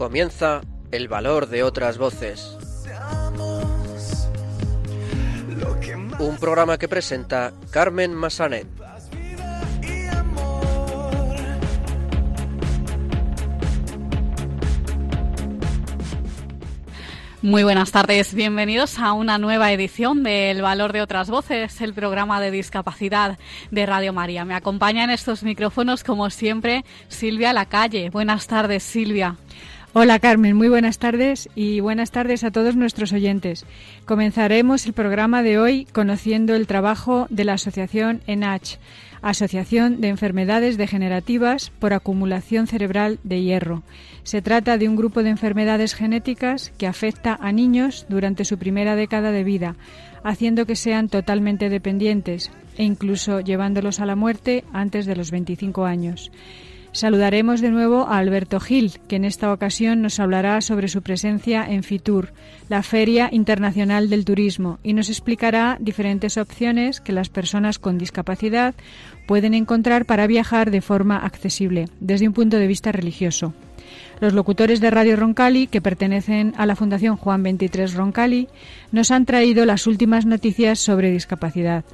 Comienza El valor de otras voces. Un programa que presenta Carmen Massanet. Muy buenas tardes, bienvenidos a una nueva edición de El Valor de otras Voces, el programa de discapacidad de Radio María. Me acompaña en estos micrófonos, como siempre, Silvia Lacalle. Buenas tardes, Silvia. Hola Carmen, muy buenas tardes y buenas tardes a todos nuestros oyentes. Comenzaremos el programa de hoy conociendo el trabajo de la asociación ENACH, Asociación de Enfermedades Degenerativas por Acumulación Cerebral de Hierro. Se trata de un grupo de enfermedades genéticas que afecta a niños durante su primera década de vida, haciendo que sean totalmente dependientes e incluso llevándolos a la muerte antes de los 25 años. Saludaremos de nuevo a Alberto Gil, que en esta ocasión nos hablará sobre su presencia en FITUR, la Feria Internacional del Turismo, y nos explicará diferentes opciones que las personas con discapacidad pueden encontrar para viajar de forma accesible, desde un punto de vista religioso. Los locutores de Radio Roncali, que pertenecen a la Fundación Juan 23 Roncali, nos han traído las últimas noticias sobre discapacidad.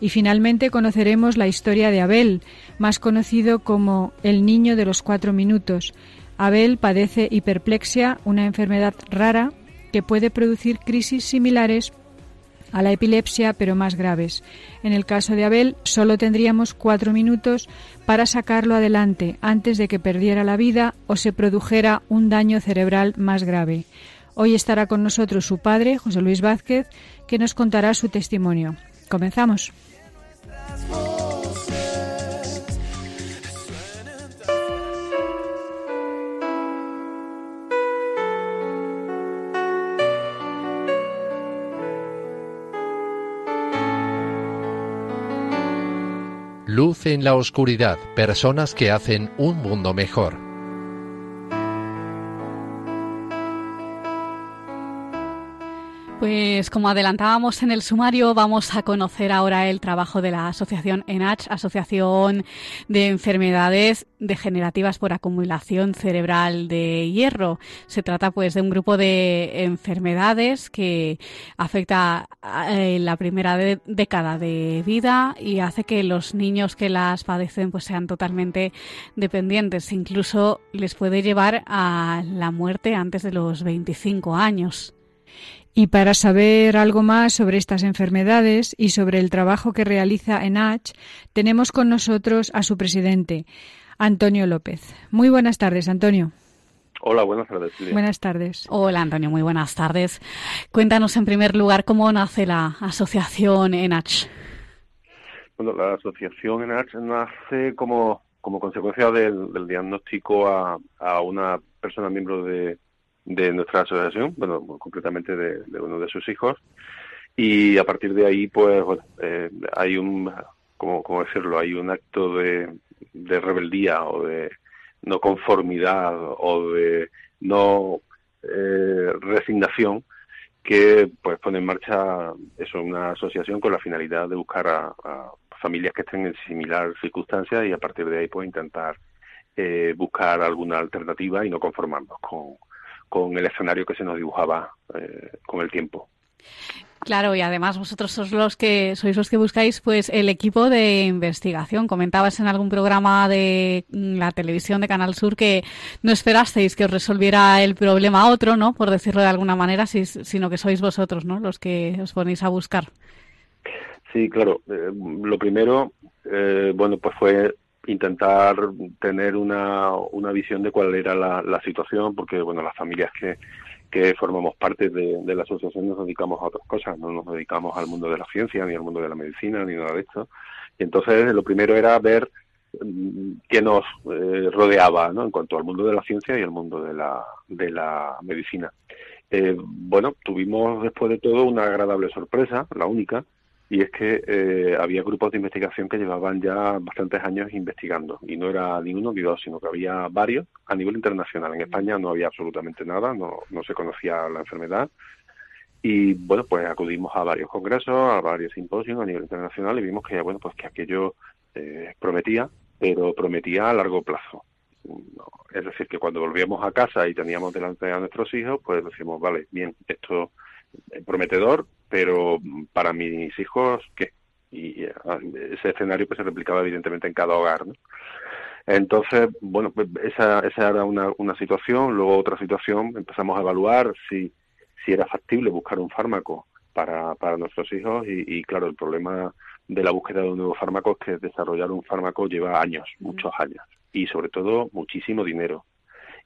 Y finalmente conoceremos la historia de Abel, más conocido como el niño de los cuatro minutos. Abel padece hiperplexia, una enfermedad rara que puede producir crisis similares a la epilepsia, pero más graves. En el caso de Abel, solo tendríamos cuatro minutos para sacarlo adelante antes de que perdiera la vida o se produjera un daño cerebral más grave. Hoy estará con nosotros su padre, José Luis Vázquez, que nos contará su testimonio. Comenzamos. En la oscuridad, personas que hacen un mundo mejor. Pues como adelantábamos en el sumario, vamos a conocer ahora el trabajo de la asociación ENACH, Asociación de Enfermedades Degenerativas por Acumulación Cerebral de Hierro. Se trata pues de un grupo de enfermedades que afecta en la primera década de vida y hace que los niños que las padecen pues sean totalmente dependientes. Incluso les puede llevar a la muerte antes de los 25 años. Y para saber algo más sobre estas enfermedades y sobre el trabajo que realiza ENACH, tenemos con nosotros a su presidente, Antonio López. Muy buenas tardes, Antonio. Hola, buenas tardes. Buenas tardes. Hola, Antonio, muy buenas tardes. Cuéntanos en primer lugar cómo nace la asociación ENACH. Bueno, la asociación ENACH nace como, como consecuencia del, diagnóstico a, a una persona miembro de, de nuestra asociación, bueno, concretamente de, uno de sus hijos, y a partir de ahí, pues, eh, hay un, como, decirlo, hay un acto de, de rebeldía o de no conformidad o de no eh, resignación que pues pone en marcha eso una asociación con la finalidad de buscar a, familias que estén en similar circunstancias y a partir de ahí pues intentar eh, buscar alguna alternativa y no conformarnos con, con el escenario que se nos dibujaba eh, con el tiempo. Claro, y además vosotros sois los que sois los que buscáis pues el equipo de investigación. Comentabas en algún programa de la televisión de Canal Sur que no esperasteis que os resolviera el problema otro, ¿no? Por decirlo de alguna manera, sino que sois vosotros, ¿no? Los que os ponéis a buscar. Sí, claro. Eh, lo primero, eh, bueno, pues fue intentar tener una, una visión de cuál era la, situación, porque bueno, las familias que, que formamos parte de, la asociación nos dedicamos a otras cosas, no nos dedicamos al mundo de la ciencia, ni al mundo de la medicina, ni nada de esto. Y entonces lo primero era ver mm, qué nos eh, rodeaba ¿no? en cuanto al mundo de la ciencia y el mundo de la, de la medicina. Eh, bueno, tuvimos después de todo una agradable sorpresa, la única, y es que eh, había grupos de investigación que llevaban ya bastantes años investigando y no era ni uno ni dos, sino que había varios a nivel internacional. En España no había absolutamente nada, no, no se conocía la enfermedad y bueno, pues acudimos a varios congresos, a varios simposios a nivel internacional y vimos que bueno, pues que aquello eh, prometía, pero prometía a largo plazo. Es decir, que cuando volvíamos a casa y teníamos delante a nuestros hijos, pues decimos, vale, bien, esto es prometedor, pero para mis hijos, ¿qué? Y ese escenario pues se replicaba evidentemente en cada hogar, ¿no? Entonces, bueno, pues esa, esa era una, una situación. Luego otra situación, empezamos a evaluar si, si era factible buscar un fármaco para, para nuestros hijos y, claro, el problema de la búsqueda de un nuevo fármaco es que desarrollar un fármaco lleva años, muchos años, y sobre todo muchísimo dinero.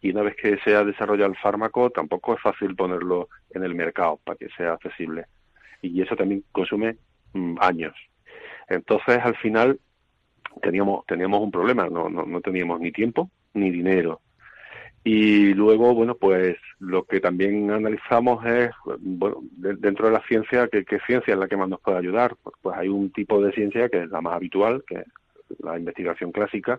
Y una vez que se ha desarrollado el fármaco, tampoco es fácil ponerlo en el mercado para que sea accesible. Y eso también consume mm, años. Entonces, al final, teníamos, teníamos un problema, no, no, no teníamos ni tiempo ni dinero. Y luego, bueno, pues lo que también analizamos es, bueno, dentro de la ciencia, ¿qué, ciencia es la que más nos puede ayudar? Pues, pues, hay un tipo de ciencia que es la más habitual, que es la investigación clásica,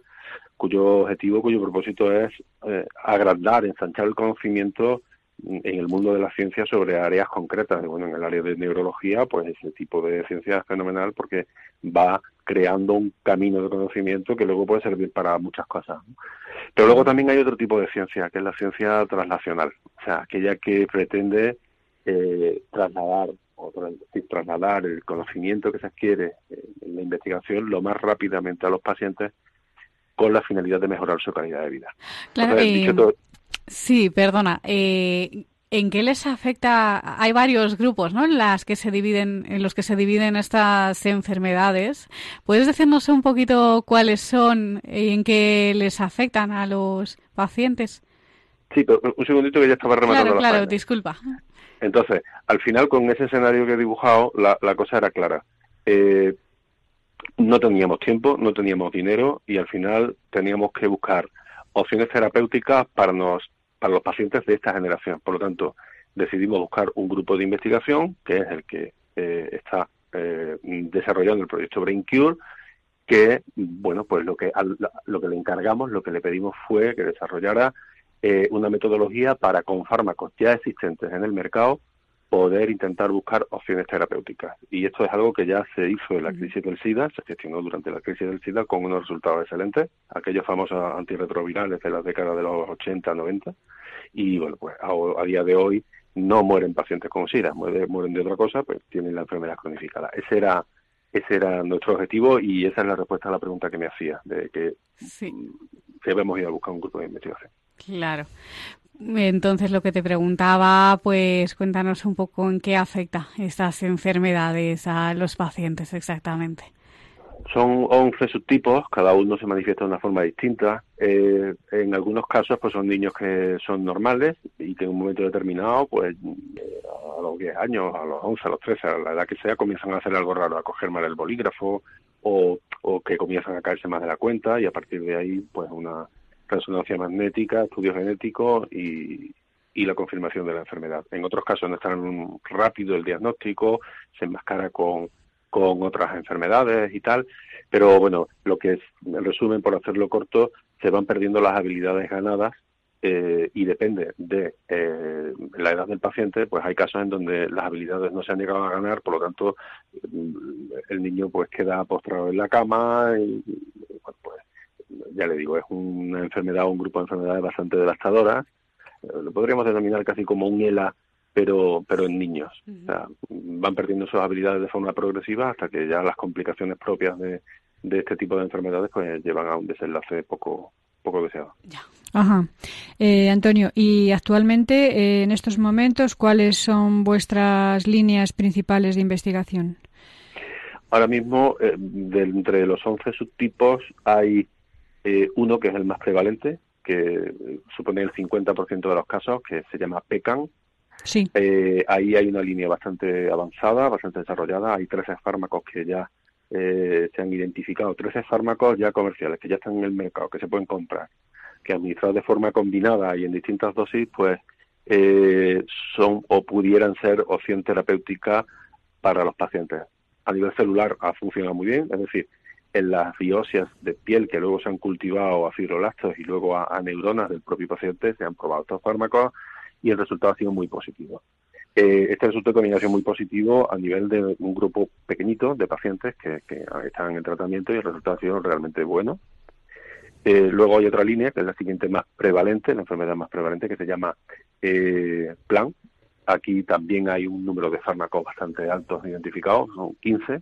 cuyo objetivo, cuyo propósito es eh, agrandar, ensanchar el conocimiento en el mundo de la ciencia sobre áreas concretas. Bueno, en el área de neurología, pues ese tipo de ciencia es fenomenal porque va creando un camino de conocimiento que luego puede servir para muchas cosas. Pero luego también hay otro tipo de ciencia, que es la ciencia translacional, o sea, aquella que pretende eh, trasladar o trasladar el conocimiento que se adquiere en la investigación lo más rápidamente a los pacientes con la finalidad de mejorar su calidad de vida. Claro, Sí, perdona. Eh, ¿En qué les afecta? Hay varios grupos, ¿no? En las que se dividen, en los que se dividen estas enfermedades. ¿Puedes decirnos un poquito cuáles son y en qué les afectan a los pacientes? Sí, pero un segundito que ya estaba rematando. Claro, claro, disculpa. Entonces, al final con ese escenario que he dibujado, la, cosa era clara. Eh, no teníamos tiempo, no teníamos dinero y al final teníamos que buscar opciones terapéuticas para, nos, para los pacientes de esta generación. Por lo tanto, decidimos buscar un grupo de investigación, que es el que eh, está eh, desarrollando el proyecto Brain Cure, que, bueno, pues lo que, lo que le encargamos, lo que le pedimos fue que desarrollara eh, una metodología para, con fármacos ya existentes en el mercado, poder intentar buscar opciones terapéuticas. Y esto es algo que ya se hizo en la crisis del SIDA, se gestionó durante la crisis del SIDA con unos resultados excelentes, aquellos famosos antirretrovirales de las décadas de los 80, 90, y bueno, pues a, día de hoy no mueren pacientes con SIDA, mueren, de otra cosa, pues tienen la enfermedad cronificada. Ese era ese era nuestro objetivo y esa es la respuesta a la pregunta que me hacía, de que sí. debemos ir a buscar un grupo de investigación. Claro. Entonces, lo que te preguntaba, pues cuéntanos un poco en qué afecta estas enfermedades a los pacientes exactamente. Son 11 subtipos, cada uno se manifiesta de una forma distinta. Eh, en algunos casos, pues son niños que son normales y que en un momento determinado, pues a los 10 años, a los 11, a los 13, a la edad que sea, comienzan a hacer algo raro, a coger mal el bolígrafo o, o que comienzan a caerse más de la cuenta y a partir de ahí, pues una resonancia magnética, estudios genéticos y, la confirmación de la enfermedad. En otros casos no es tan rápido el diagnóstico, se enmascara con, con otras enfermedades y tal, pero bueno, lo que es, en resumen, por hacerlo corto, se van perdiendo las habilidades ganadas eh, y depende de eh, la edad del paciente, pues hay casos en donde las habilidades no se han llegado a ganar, por lo tanto el niño pues queda postrado en la cama y pues ya le digo, es una enfermedad o un grupo de enfermedades bastante devastadoras. Eh, lo podríamos denominar casi como un ELA, pero, pero en niños. o sea, van perdiendo sus habilidades de forma progresiva hasta que ya las complicaciones propias de, de este tipo de enfermedades pues llevan a un desenlace poco, poco deseado. Ajá. Eh, Antonio, y actualmente, eh, en estos momentos, ¿cuáles son vuestras líneas principales de investigación? Ahora mismo, de, entre los 11 subtipos, hay eh, uno que es el más prevalente, que supone el 50% de los casos, que se llama PECAN. Sí. Eh, ahí hay una línea bastante avanzada, bastante desarrollada. Hay 13 fármacos que ya eh, se han identificado, 13 fármacos ya comerciales que ya están en el mercado, que se pueden comprar, que administrados de forma combinada y en distintas dosis, pues son o pudieran ser opción terapéutica para los pacientes. A nivel celular ha funcionado muy bien, es decir, en las biopsias de piel que luego se han cultivado a fibroblastos y luego a, neuronas del propio paciente, se han probado estos fármacos y el resultado ha sido muy positivo. Eh, este resultado de combinación muy positivo a nivel de un grupo pequeñito de pacientes que, están en tratamiento y el resultado ha sido realmente bueno. Eh, luego hay otra línea, que es la siguiente más prevalente, la enfermedad más prevalente, que se llama eh, plan. Aquí también hay un número de fármacos bastante altos identificados, son 15.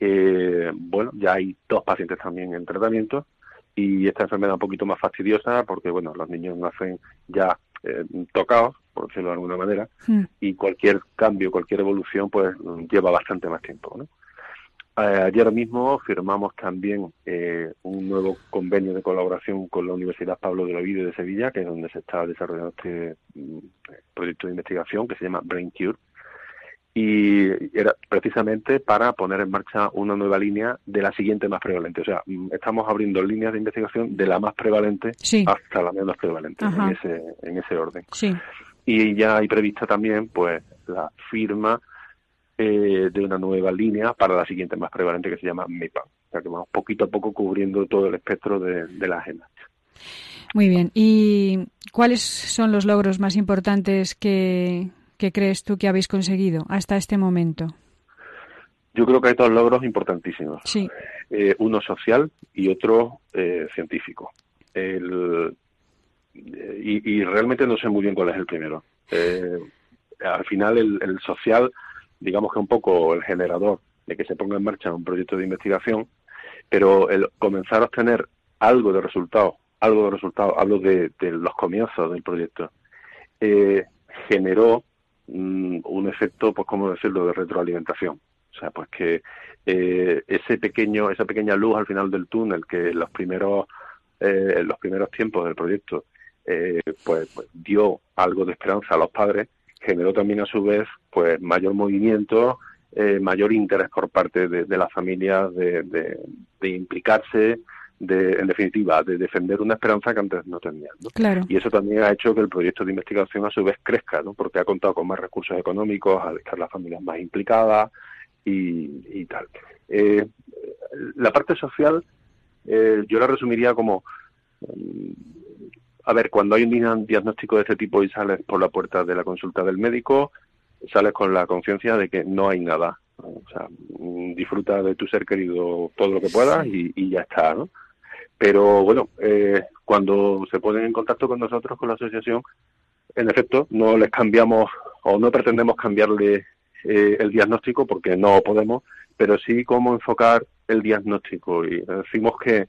Eh, bueno, ya hay dos pacientes también en tratamiento y esta enfermedad un poquito más fastidiosa porque, bueno, los niños nacen ya eh, tocados, por decirlo de alguna manera, Hmm. y cualquier cambio, cualquier evolución, pues lleva bastante más tiempo, ¿no? Eh, ayer mismo firmamos también eh, un nuevo convenio de colaboración con la Universidad Pablo de Ovidio de Sevilla, que es donde se está desarrollando este mm, proyecto de investigación que se llama Brain Cure. Y era precisamente para poner en marcha una nueva línea de la siguiente más prevalente. O sea, mm, estamos abriendo líneas de investigación de la más prevalente Sí. hasta la menos prevalente, Ajá. en ese, en ese orden Sí. y ya hay prevista también pues la firma eh, de una nueva línea para la siguiente más prevalente que se llama MEPA. O sea que vamos poquito a poco cubriendo todo el espectro de, de la agenda. Muy bien. ¿Y cuáles son los logros más importantes que, que crees tú que habéis conseguido hasta este momento? Yo creo que hay dos logros importantísimos. Sí. Eh, uno social y otro eh, científico. El, eh, y, y realmente no sé muy bien cuál es el primero. Eh, al final el, el social, digamos que un poco el generador de que se ponga en marcha un proyecto de investigación, pero el comenzar a obtener algo de resultado, algo de resultado, hablo de, de los comienzos del proyecto, generó mm, un efecto, pues cómo decirlo, de retroalimentación. O sea, pues que eh, ese pequeño, esa pequeña luz al final del túnel que en los primeros, eh, en los primeros tiempos del proyecto, eh, pues, pues dio algo de esperanza a los padres, generó también a su vez, pues mayor movimiento, eh, mayor interés por parte de, las familias de, de implicarse, de, en definitiva, de defender una esperanza que antes no tenían. ¿no? Claro. Y eso también ha hecho que el proyecto de investigación a su vez crezca, ¿no? porque ha contado con más recursos económicos, al estar las familias más implicadas y, y tal. Eh, la parte social eh, yo la resumiría como, mm, a ver, cuando hay un dia- diagnóstico de este tipo y sales por la puerta de la consulta del médico, sales con la conciencia de que no hay nada. O sea, mm, disfruta de tu ser querido todo lo que puedas y, y ya está, ¿no? Pero bueno, eh, cuando se ponen en contacto con nosotros, con la asociación, en efecto, no les cambiamos o no pretendemos cambiarle eh, el diagnóstico porque no podemos, pero sí cómo enfocar el diagnóstico. Y decimos que,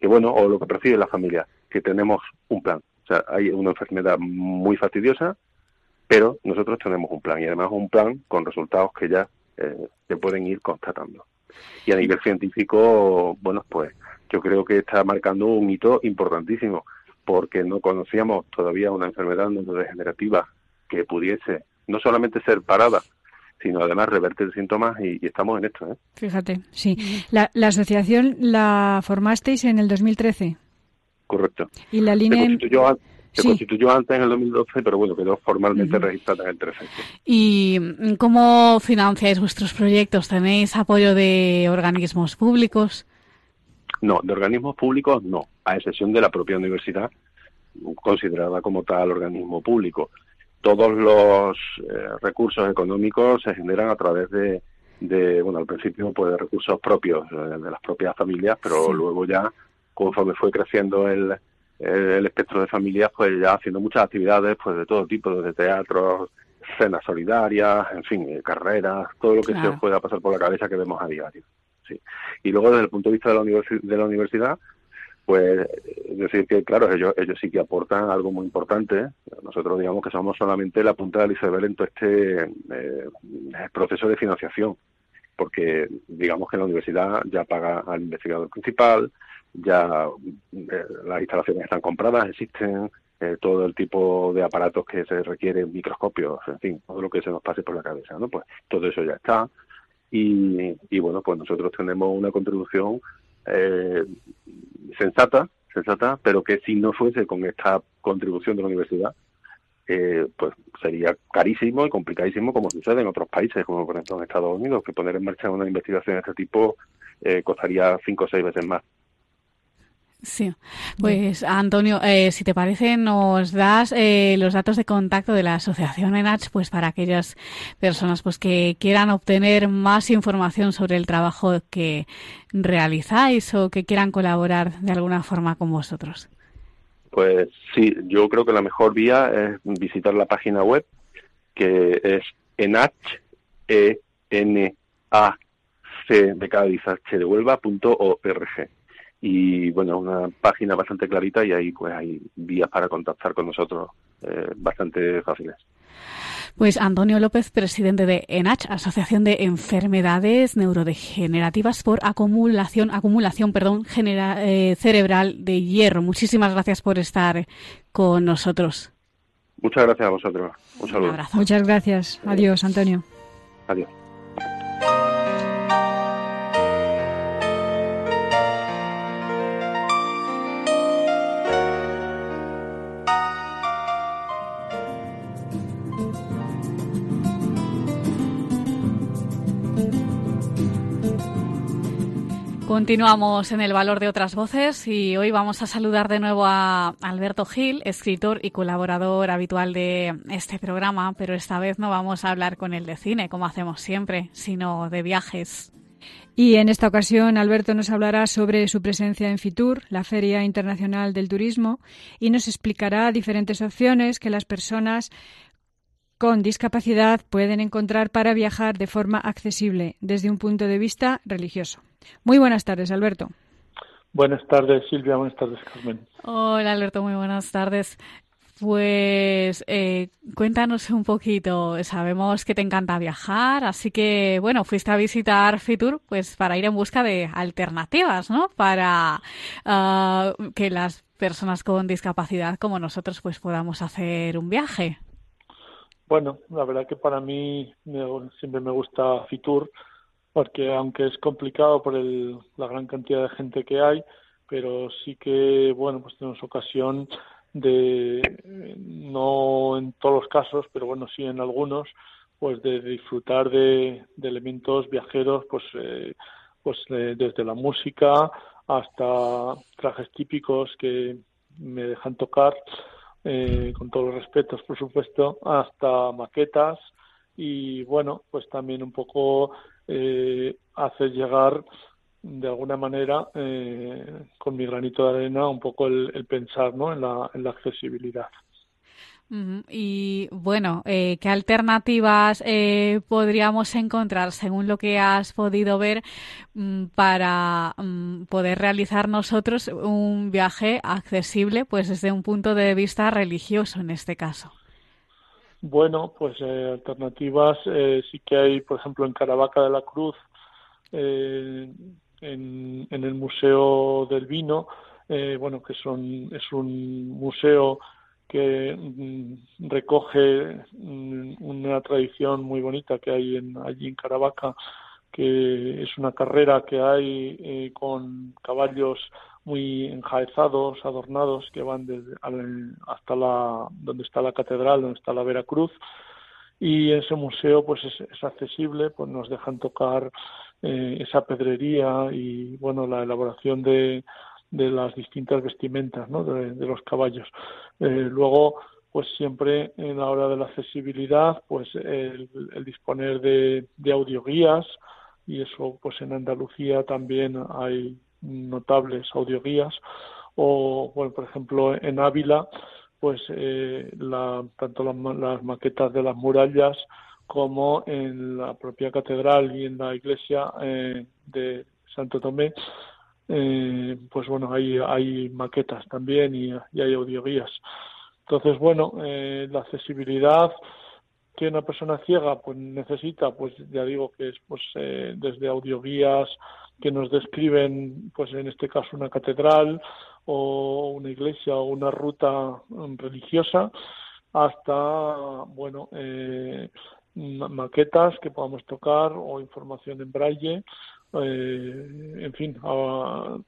que, bueno, o lo que percibe la familia, que tenemos un plan. O sea, hay una enfermedad muy fastidiosa, pero nosotros tenemos un plan y además un plan con resultados que ya eh, se pueden ir constatando. Y a nivel científico, bueno, pues yo creo que está marcando un hito importantísimo porque no conocíamos todavía una enfermedad neurodegenerativa que pudiese no solamente ser parada, sino además revertir síntomas y, y estamos en esto. ¿eh? Fíjate, sí. La, la asociación la formasteis en el 2013 Correcto. y la Se línea... se Sí. constituyó antes en el 2012, pero bueno, quedó formalmente registrada en el 13. ¿Y cómo financiáis vuestros proyectos? ¿Tenéis apoyo de organismos públicos? No, de organismos públicos no, a excepción de la propia universidad, considerada como tal organismo público. Todos los eh, recursos económicos se generan a través de, de, bueno, al principio pues de recursos propios eh, de las propias familias, pero Sí. luego ya, conforme fue creciendo el, el espectro de familias, pues ya haciendo muchas actividades pues de todo tipo, desde teatro, cenas solidarias, en fin, eh, carreras, todo lo que se os pueda pasar por la cabeza que vemos a diario. Y luego desde el punto de vista de la, universi- de la universidad, pues es decir que claro, ellos, ellos sí que aportan algo muy importante. Nosotros digamos que somos solamente la punta del iceberg en todo este eh, proceso de financiación, porque digamos que la universidad ya paga al investigador principal, ya eh, las instalaciones están compradas, existen eh, todo el tipo de aparatos que se requieren, microscopios, en fin, todo lo que se nos pase por la cabeza, ¿no? Pues todo eso ya está. Y, y bueno, pues nosotros tenemos una contribución eh, sensata, sensata, pero que si no fuese con esta contribución de la universidad, eh, pues sería carísimo y complicadísimo como sucede en otros países, como por ejemplo en Estados Unidos, que poner en marcha una investigación de este tipo eh, costaría cinco o seis veces más. Sí, pues Antonio, eh, si te parece, nos das eh, los datos de contacto de la asociación ENACH, pues para aquellas personas pues que quieran obtener más información sobre el trabajo que realizáis o que quieran colaborar de alguna forma con vosotros. Pues sí, yo creo que la mejor vía es visitar la página web que es enach, e n a c de Cádiz, h de Huelva.org y bueno, una página bastante clarita y ahí pues hay vías para contactar con nosotros eh, bastante fáciles. Pues Antonio López, presidente de ENACH, Asociación de Enfermedades Neurodegenerativas por acumulación, acumulación perdón, eh, cerebral de hierro. Muchísimas gracias por estar con nosotros. Muchas gracias a vosotros. Un saludo. Muchas gracias. Adiós, Antonio. Adiós. Continuamos en el valor de otras voces y hoy vamos a saludar de nuevo a Alberto Gil, escritor y colaborador habitual de este programa, pero esta vez no vamos a hablar con él de cine, como hacemos siempre, sino de viajes. Y en esta ocasión Alberto nos hablará sobre su presencia en Fitur, la Feria Internacional del Turismo, y nos explicará diferentes opciones que las personas con discapacidad pueden encontrar para viajar de forma accesible desde un punto de vista religioso. Muy buenas tardes, Alberto. Buenas tardes, Silvia. Buenas tardes, Carmen. Hola, Alberto. Muy buenas tardes. Pues eh, cuéntanos un poquito. Sabemos que te encanta viajar, así que bueno, fuiste a visitar Fitur, pues para ir en busca de alternativas, ¿no? Para ah, que las personas con discapacidad como nosotros pues podamos hacer un viaje. Bueno, la verdad que para mí siempre me gusta Fitur, porque aunque es complicado por el, la gran cantidad de gente que hay, pero sí que, bueno, pues tenemos ocasión de, no en todos los casos, pero bueno, sí en algunos, pues de disfrutar de, elementos viajeros, pues, eh, pues desde la música hasta trajes típicos que me dejan tocar eh, con todos los respetos, por supuesto, hasta maquetas y, bueno, pues también un poco eh, hacer llegar de alguna manera eh, con mi granito de arena un poco el, pensar ¿no? en, la, en la accesibilidad. Y bueno, eh, ¿qué alternativas eh, podríamos encontrar según lo que has podido ver mm, para mm, poder realizar nosotros un viaje accesible, pues desde un punto de vista religioso en este caso? Bueno, pues eh, alternativas sí que hay, por ejemplo, en Caravaca de la Cruz, en, en, el Museo del Vino, bueno, que son, es un museo que mm, recoge mm, una tradición muy bonita que hay en, allí en Caravaca, que es una carrera que hay eh, con caballos muy enjaezados, adornados, que van desde, hasta la, donde está la catedral, donde está la Veracruz. Y ese museo pues es, accesible, pues nos dejan tocar eh, esa pedrería y bueno la elaboración de, las distintas vestimentas de, los caballos. Eh, luego, pues siempre en la hora de la accesibilidad, pues el, disponer de, de audioguías y eso pues en Andalucía también hay notables audioguías o bueno por ejemplo en Ávila pues eh, la, tanto las maquetas de las murallas como en la propia catedral y en la iglesia eh, de Santo Tomé eh, pues bueno, hay, hay maquetas también y, hay audioguías. Entonces, bueno, eh, la accesibilidad que una persona ciega pues necesita, pues ya digo que es pues eh, desde audioguías que nos describen, pues en este caso una catedral o una iglesia o una ruta religiosa, hasta bueno eh, maquetas que podamos tocar o información en braille eh, en fin, ah,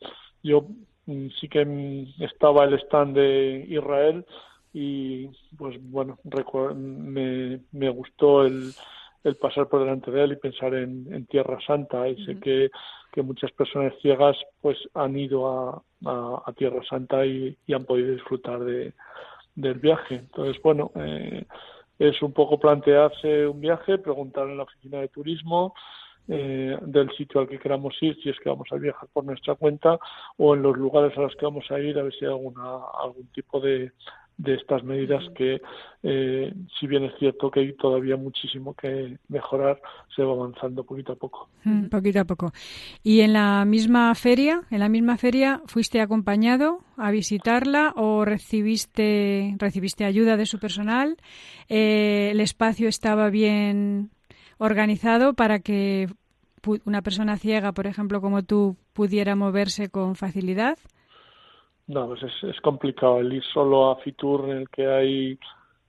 yo mm, sí que mm, estaba el stand de Israel y pues bueno, me, me gustó el, el pasar por delante de él y pensar en, Tierra Santa y sé que, que muchas personas ciegas pues han ido a, a, Tierra Santa y, han podido disfrutar de, del viaje. Entonces, bueno, eh, es un poco plantearse un viaje, preguntar en la oficina de turismo, eh, del sitio al que queramos ir, si es que vamos a viajar por nuestra cuenta, o en los lugares a los que vamos a ir, a ver si hay alguna, algún tipo de, de estas medidas que, eh, si bien es cierto que hay todavía muchísimo que mejorar, se va avanzando poquito a poco. Mm, poquito a poco. Y en la misma feria, en la misma feria, fuiste acompañado a visitarla o recibiste recibiste ayuda de su personal. Eh, el espacio estaba bien organizado para que una persona ciega, por ejemplo, como tú, pudiera moverse con facilidad. No, pues es, es complicado el ir solo a Fitur en el que hay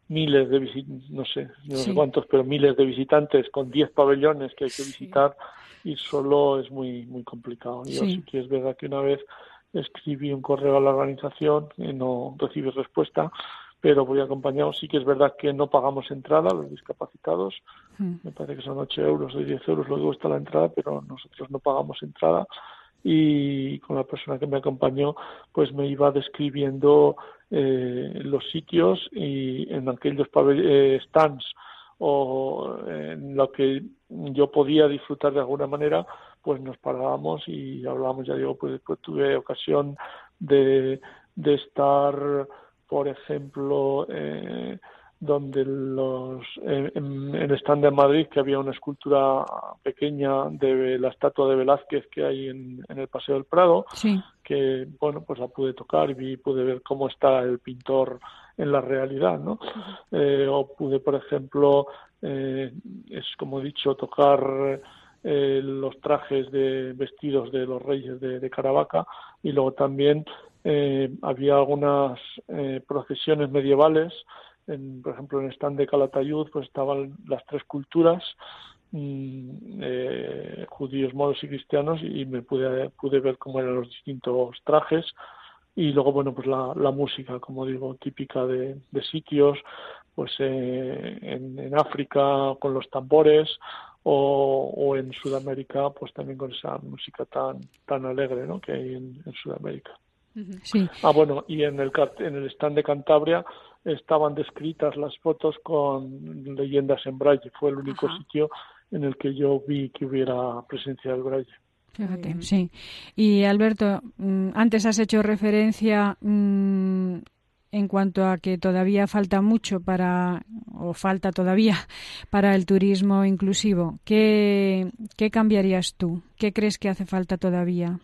miles de visitantes, no sé, no sé cuántos, pero miles de visitantes con 10 pabellones que hay que visitar y solo es muy muy complicado. Yo sí. que es verdad que una vez escribí un correo a la organización y no recibí respuesta, pero voy acompañado. Sí que es verdad que no pagamos entrada los discapacitados, hmm. me parece que son 8 euros o 10 euros lo que cuesta la entrada, pero nosotros no pagamos entrada y con la persona que me acompañó pues me iba describiendo eh, los sitios y en aquellos eh, stands o en lo que yo podía disfrutar de alguna manera pues nos parábamos y hablábamos. Ya digo pues, pues tuve ocasión de, de estar por ejemplo eh, donde los en, el stand de Madrid que había una escultura pequeña de la estatua de Velázquez que hay en, el Paseo del Prado que bueno pues la pude tocar y vi, pude ver cómo está el pintor en la realidad no eh, o pude por ejemplo eh, es como he dicho tocar eh, los trajes de vestidos de los reyes de, de Caravaca y luego también había algunas procesiones medievales por ejemplo, en el stand de Calatayud pues estaban las tres culturas, mm, eh, judíos, moros y cristianos, y me pude, pude ver cómo eran los distintos trajes. Y luego, bueno, pues la, la música, como digo, típica de, de sitios, pues eh, en, en, África con los tambores o, o, en Sudamérica, pues también con esa música tan, tan alegre ¿no? que hay en, en Sudamérica. Sí. Ah, bueno, y en el, en el stand de Cantabria estaban descritas las fotos con leyendas en braille. Fue el único sitio en el que yo vi que hubiera presencia del braille. Fíjate, sí. Y Alberto, mm, antes has hecho referencia mm, en cuanto a que todavía falta mucho para, o falta todavía para el turismo inclusivo. ¿Qué, qué cambiarías tú? ¿Qué crees que hace falta todavía?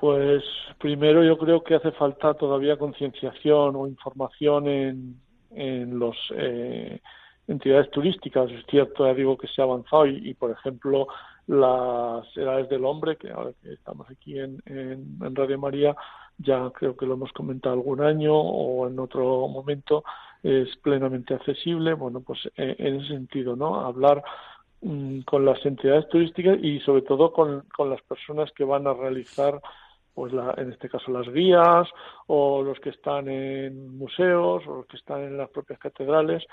Pues primero yo creo que hace falta todavía concienciación o información en, en los eh, entidades turísticas. Es cierto, ya digo que se ha avanzado y, por ejemplo, las edades del hombre, que ahora que estamos aquí en, en, Radio María, ya creo que lo hemos comentado algún año o en otro momento, es plenamente accesible. Bueno, pues eh, en ese sentido, ¿no? Hablar mm, con las entidades turísticas y sobre todo con, con las personas que van a realizar pues la, en este caso las guías o los que están en museos o los que están en las propias catedrales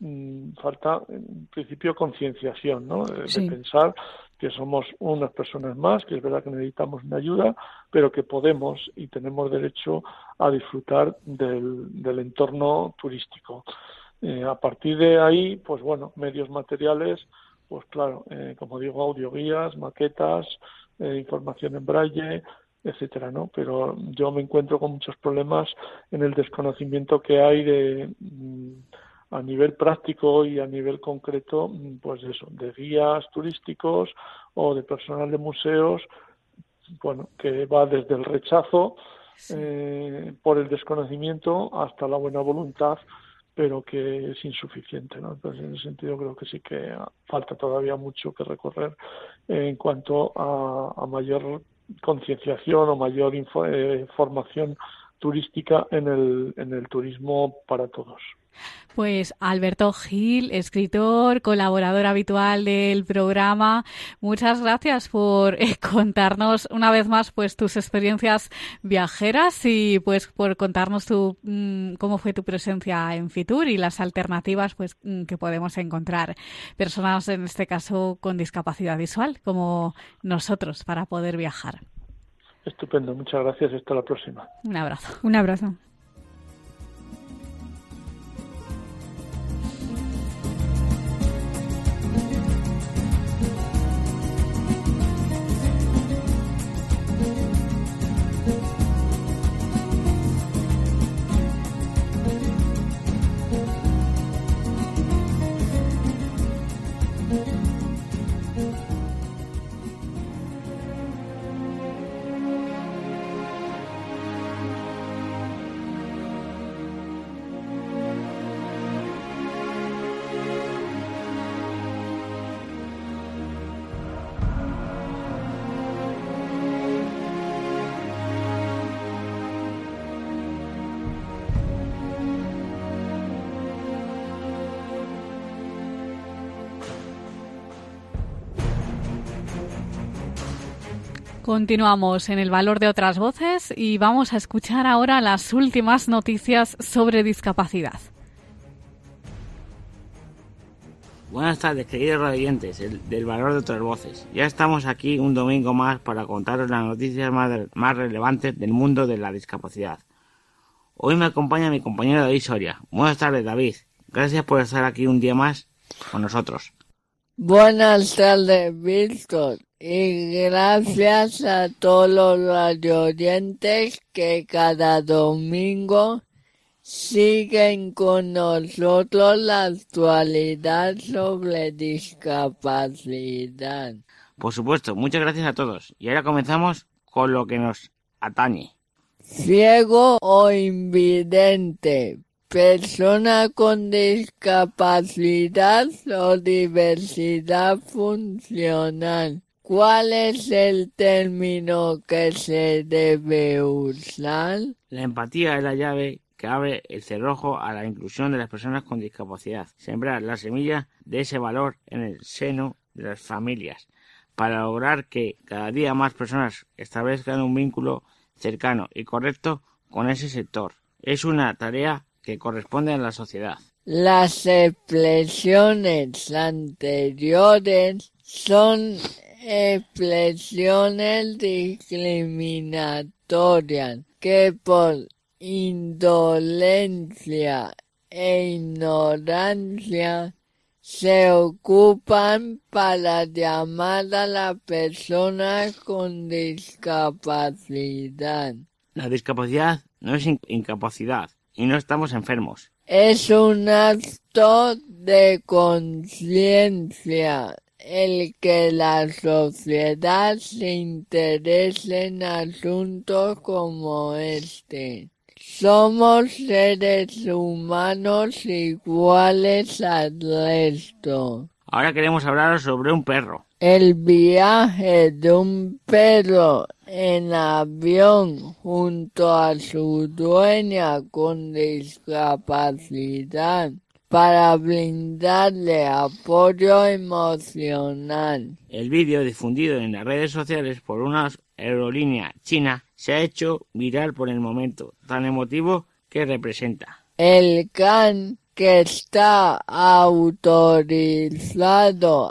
mm, falta en principio concienciación ¿no? de, pensar que somos unas personas más que es verdad que necesitamos una ayuda pero que podemos y tenemos derecho a disfrutar del, del entorno turístico eh, a partir de ahí pues bueno medios materiales pues claro eh, como digo audioguías maquetas eh, información en braille etcétera, ¿no? Pero yo me encuentro con muchos problemas en el desconocimiento que hay de mm, a nivel práctico y a nivel concreto, mm, pues eso, de guías turísticos o de personal de museos, bueno, que va desde el rechazo eh, por el desconocimiento hasta la buena voluntad, pero que es insuficiente, ¿no? Entonces, en ese sentido creo que sí que falta todavía mucho que recorrer en cuanto a, a mayor concienciación o mayor eh, formación turística en el, en el turismo para todos. Pues Alberto Gil, escritor, colaborador habitual del programa, muchas gracias por eh, contarnos una vez más pues tus experiencias viajeras y pues por contarnos tu, mm, cómo fue tu presencia en Fitur y las alternativas pues mm, que podemos encontrar personas en este caso con discapacidad visual como nosotros para poder viajar. Estupendo, muchas gracias. Hasta la próxima. Un abrazo. Un abrazo. Continuamos en el valor de otras voces y vamos a escuchar ahora las últimas noticias sobre discapacidad. Buenas tardes, queridos radiantes del valor de otras voces. Ya estamos aquí un domingo más para contaros las noticias más, más relevantes del mundo de la discapacidad. Hoy me acompaña mi compañero David Soria. Buenas tardes, David. Gracias por estar aquí un día más con nosotros. Buenas tardes, Víctor. Y gracias a todos los radioyentes que cada domingo siguen con nosotros la actualidad sobre discapacidad. Por supuesto, muchas gracias a todos. Y ahora comenzamos con lo que nos atañe. Ciego o invidente, persona con discapacidad o diversidad funcional ¿Cuál es el término que se debe usar? La empatía es la llave que abre el cerrojo a la inclusión de las personas con discapacidad. Sembrar la semilla de ese valor en el seno de las familias para lograr que cada día más personas establezcan un vínculo cercano y correcto con ese sector. Es una tarea que corresponde a la sociedad. Las expresiones anteriores son expresiones discriminatorias que por indolencia e ignorancia se ocupan para llamar a la persona con discapacidad. La discapacidad no es incapacidad y no estamos enfermos. Es un acto de conciencia el que la sociedad se interese en asuntos como este. Somos seres humanos iguales al resto. Ahora queremos hablar sobre un perro. El viaje de un perro en avión junto a su dueña con discapacidad para brindarle apoyo emocional. El vídeo difundido en las redes sociales por una aerolínea china se ha hecho viral por el momento tan emotivo que representa. El can que está autorizado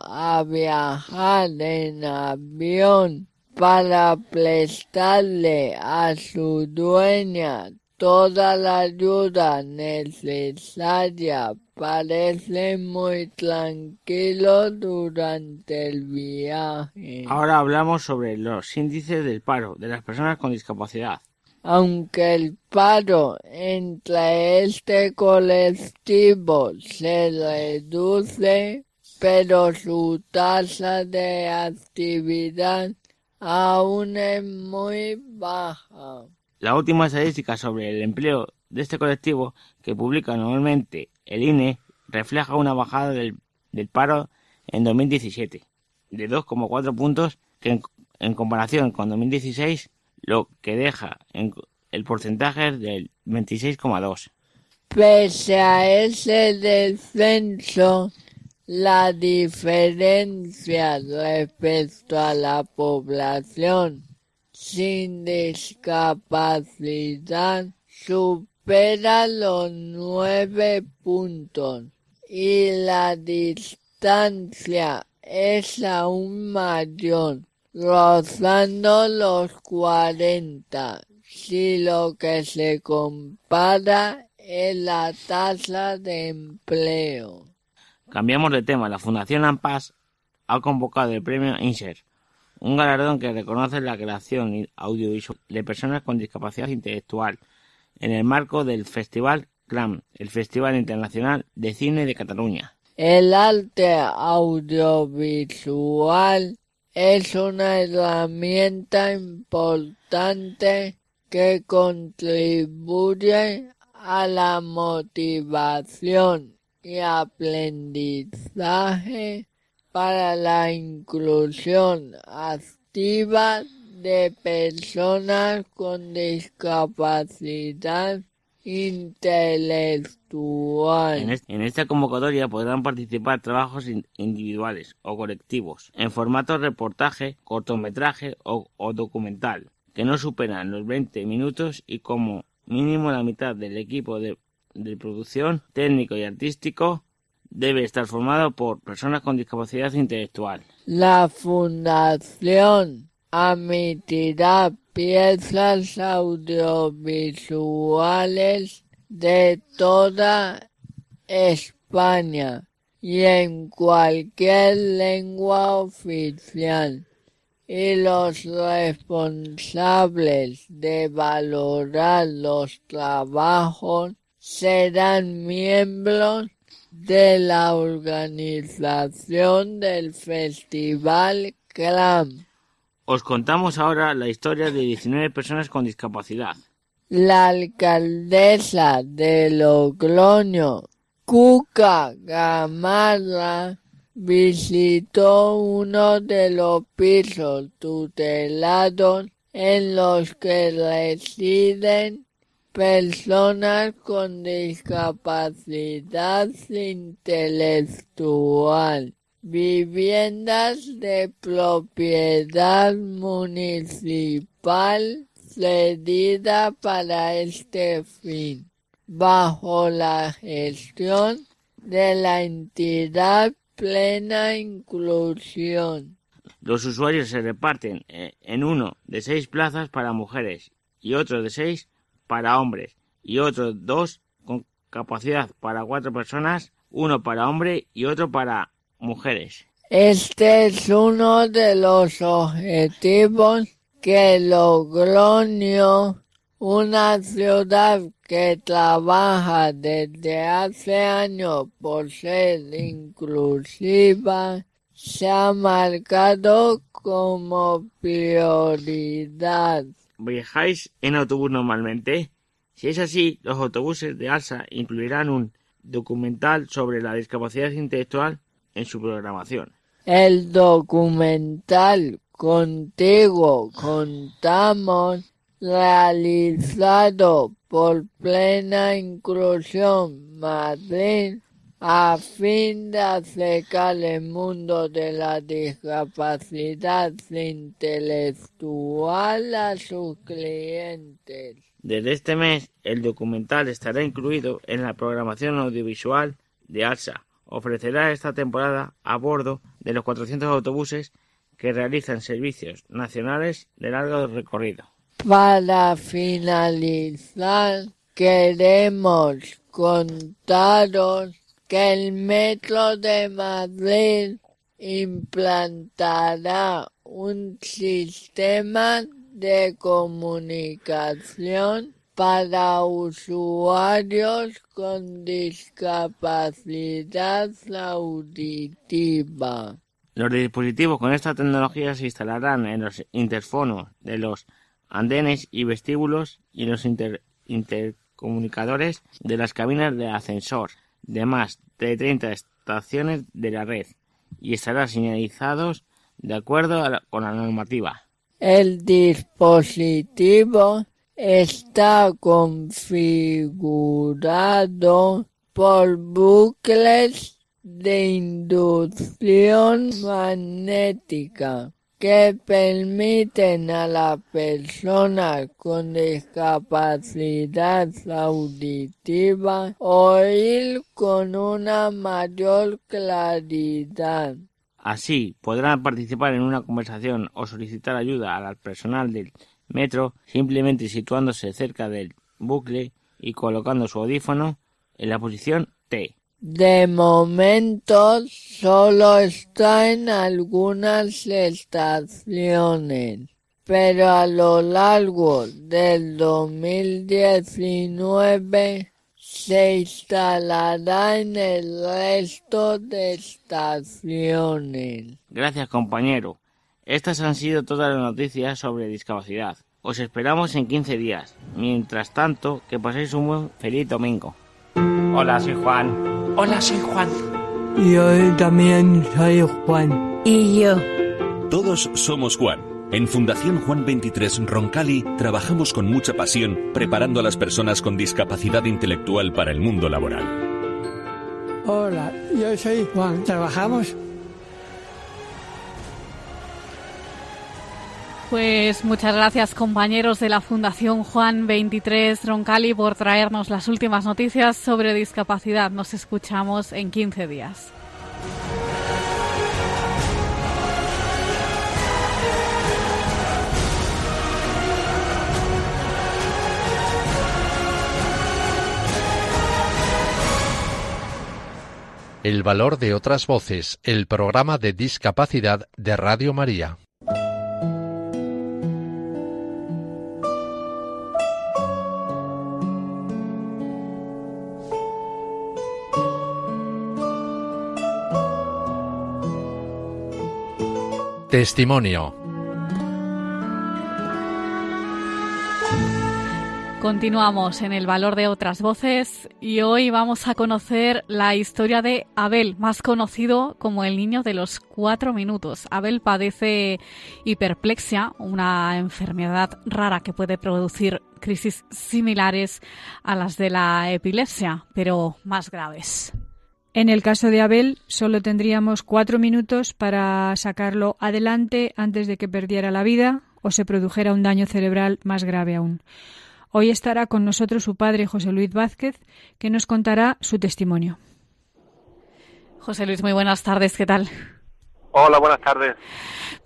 a viajar en avión para prestarle a su dueña toda la ayuda necesaria parece muy tranquilo durante el viaje. Ahora hablamos sobre los índices del paro de las personas con discapacidad. Aunque el paro entre este colectivo se reduce, pero su tasa de actividad aún es muy baja. La última estadística sobre el empleo de este colectivo que publica normalmente el INE refleja una bajada del, paro en 2017 de 2,4 puntos que en, comparación con 2016 lo que deja en, el porcentaje del 26,2. Pese a ese descenso, la diferencia respecto a la población sin discapacidad supera los nueve puntos y la distancia es aún mayor, rozando los 40 si lo que se compara es la tasa de empleo. Cambiamos de tema. La Fundación AMPAS ha convocado el premio INSER, un galardón que reconoce la creación audiovisual de personas con discapacidad intelectual en el marco del Festival CLAM, el Festival Internacional de Cine de Cataluña. El arte audiovisual es una herramienta importante que contribuye a la motivación y aprendizaje para la inclusión activa de personas con discapacidad intelectual. En, esta convocatoria podrán participar trabajos individuales o colectivos en formato reportaje, cortometraje o, documental que no superan los 20 minutos y como mínimo la mitad del equipo de, de producción técnico y artístico debe estar formado por personas con discapacidad intelectual. La Fundación admitirá piezas audiovisuales de toda España y en cualquier lengua oficial y los responsables de valorar los trabajos serán miembros de la organización del Festival CLAM. Os contamos ahora la historia de 19 personas con discapacidad. La alcaldesa de Logroño, Cuca Gamarra, visitó uno de los pisos tutelados en los que residen personas con discapacidad intelectual, viviendas de propiedad municipal cedida para este fin, bajo la gestión de la entidad plena inclusión. Los usuarios se reparten eh, en uno de seis plazas para mujeres y otro de seis para hombres y otros dos con capacidad para cuatro personas, uno para hombre y otro para mujeres. Este es uno de los objetivos que Logroño, una ciudad que trabaja desde hace años por ser inclusiva, se ha marcado como prioridad viajáis en autobús normalmente? Si es así, los autobuses de ALSA incluirán un documental sobre la discapacidad intelectual en su programación. El documental Contigo Contamos, realizado por Plena Inclusión Madrid, a fin de acercar el mundo de la discapacidad intelectual a sus clientes. Desde este mes, el documental estará incluido en la programación audiovisual de ALSA. Ofrecerá esta temporada a bordo de los 400 autobuses que realizan servicios nacionales de largo recorrido. Para finalizar, queremos contaros que el Metro de Madrid implantará un sistema de comunicación para usuarios con discapacidad auditiva. Los dispositivos con esta tecnología se instalarán en los interfonos de los andenes y vestíbulos y los intercomunicadores de las cabinas de ascensor de más de 30 estaciones de la red y estarán señalizados de acuerdo con la normativa. El dispositivo está configurado por bucles de inducción magnética que permiten a la persona con discapacidad auditiva oír con una mayor claridad. Así podrán participar en una conversación o solicitar ayuda al personal del metro simplemente situándose cerca del bucle y colocando su audífono en la posición T. De momento solo está en algunas estaciones, pero a lo largo del 2019 se instalará en el resto de estaciones. Gracias compañero. Estas han sido todas las noticias sobre discapacidad. Os esperamos en 15 días. Mientras tanto, que paséis un buen feliz domingo. Hola, soy Juan. Hola, soy Juan. Yo también soy Juan. Y yo. Todos somos Juan. En Fundación Juan 23 Roncali trabajamos con mucha pasión preparando a las personas con discapacidad intelectual para el mundo laboral. Hola, yo soy Juan. Trabajamos Pues muchas gracias compañeros de la Fundación Juan 23 Roncali por traernos las últimas noticias sobre discapacidad. Nos escuchamos en 15 días. El valor de otras voces, el programa de discapacidad de Radio María. Testimonio. Continuamos en el valor de otras voces y hoy vamos a conocer la historia de Abel, más conocido como el niño de los cuatro minutos. Abel padece hiperplexia, una enfermedad rara que puede producir crisis similares a las de la epilepsia, pero más graves. En el caso de Abel, solo tendríamos cuatro minutos para sacarlo adelante antes de que perdiera la vida o se produjera un daño cerebral más grave aún. Hoy estará con nosotros su padre, José Luis Vázquez, que nos contará su testimonio. José Luis, muy buenas tardes, ¿qué tal? Hola, buenas tardes.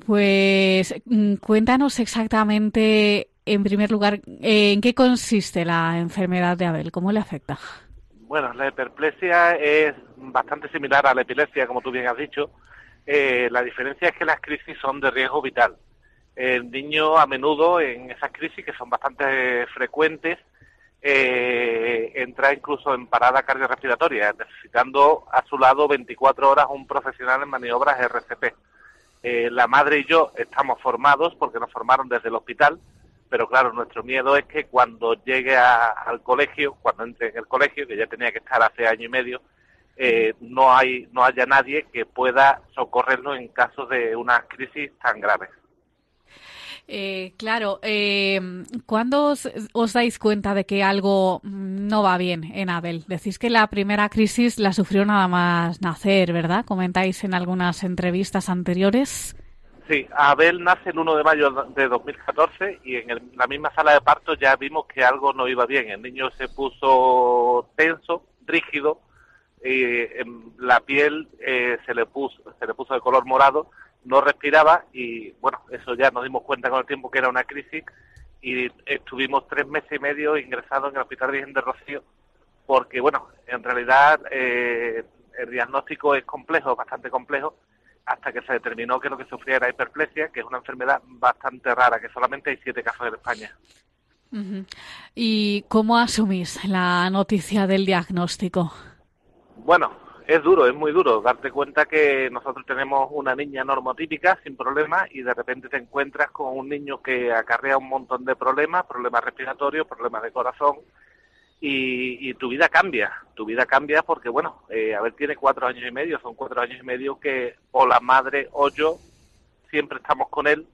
Pues mm, cuéntanos exactamente, en primer lugar, en qué consiste la enfermedad de Abel, cómo le afecta. Bueno, la hiperplexia es bastante similar a la epilepsia, como tú bien has dicho. Eh, la diferencia es que las crisis son de riesgo vital. El niño a menudo en esas crisis, que son bastante frecuentes, eh, entra incluso en parada cardiorrespiratoria, necesitando a su lado 24 horas un profesional en maniobras RCP. Eh, la madre y yo estamos formados porque nos formaron desde el hospital, pero claro, nuestro miedo es que cuando llegue al colegio, cuando entre en el colegio, que ya tenía que estar hace año y medio, eh, no hay no haya nadie que pueda socorrernos en caso de una crisis tan grave. Eh, claro, eh, ¿cuándo os, dais cuenta de que algo no va bien en Abel? Decís que la primera crisis la sufrió nada más nacer, ¿verdad? Comentáis en algunas entrevistas anteriores. Sí, Abel nace el 1 de mayo de 2014 y en la misma sala de parto ya vimos que algo no iba bien. El niño se puso tenso, rígido, y la piel eh, se le puso se le puso de color morado, no respiraba y bueno, eso ya nos dimos cuenta con el tiempo que era una crisis y estuvimos tres meses y medio ingresados en el Hospital Virgen de Rocío porque bueno, en realidad eh, el diagnóstico es complejo, bastante complejo hasta que se determinó que lo que sufría era hiperplexia, que es una enfermedad bastante rara, que solamente hay siete casos en España. ¿Y cómo asumís la noticia del diagnóstico? Bueno, es duro, es muy duro darte cuenta que nosotros tenemos una niña normotípica sin problemas y de repente te encuentras con un niño que acarrea un montón de problemas, problemas respiratorios, problemas de corazón, y, tu vida cambia. Tu vida cambia porque, bueno, eh, a tiene cuatro años y medio, son cuatro años y medio que o la madre o yo siempre estamos con él,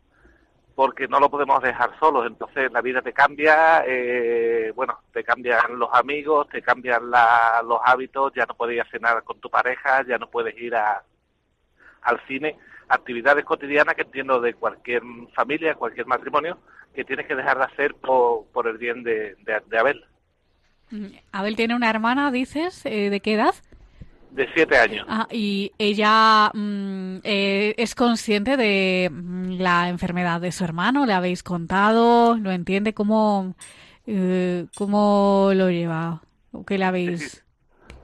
porque no lo podemos dejar solos. Entonces la vida te cambia, eh, bueno, te cambian los amigos, te cambian los hábitos, ya no puedes ir a cenar con tu pareja, ya no puedes ir al cine, actividades cotidianas que entiendo de cualquier familia, cualquier matrimonio, que tienes que dejar de hacer por, por el bien de, de, Abel. Abel tiene una hermana, dices, eh, ¿de qué edad? de siete años. Ah, y ella mm, eh, es consciente de mm, la enfermedad de su hermano, le habéis contado, lo entiende, cómo, eh, cómo lo lleva, qué le habéis.